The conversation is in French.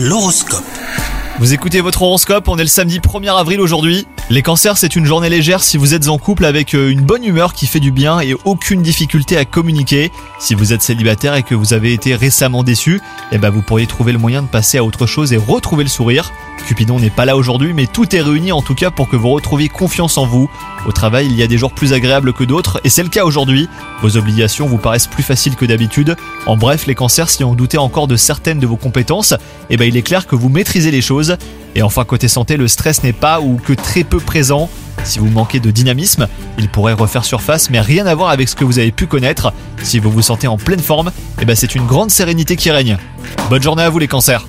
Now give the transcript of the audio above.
L'horoscope. Vous écoutez votre horoscope, on est le samedi 1er avril aujourd'hui. Les cancers, c'est une journée légère si vous êtes en couple avec euh, une bonne humeur qui fait du bien et aucune difficulté à communiquer. Si vous êtes célibataire et que vous avez été récemment déçu, eh ben vous pourriez trouver le moyen de passer à autre chose et retrouver le sourire. Cupidon n'est pas là aujourd'hui, mais tout est réuni en tout cas pour que vous retrouviez confiance en vous. Au travail, il y a des jours plus agréables que d'autres, et c'est le cas aujourd'hui. Vos obligations vous paraissent plus faciles que d'habitude. En bref, les cancers, si on doutait encore de certaines de vos compétences, eh ben il est clair que vous maîtrisez les choses. Et enfin, côté santé, le stress n'est pas ou que très peu présent. Si vous manquez de dynamisme, il pourrait refaire surface, mais rien à voir avec ce que vous avez pu connaître. Si vous vous sentez en pleine forme, eh ben c'est une grande sérénité qui règne. Bonne journée à vous les cancers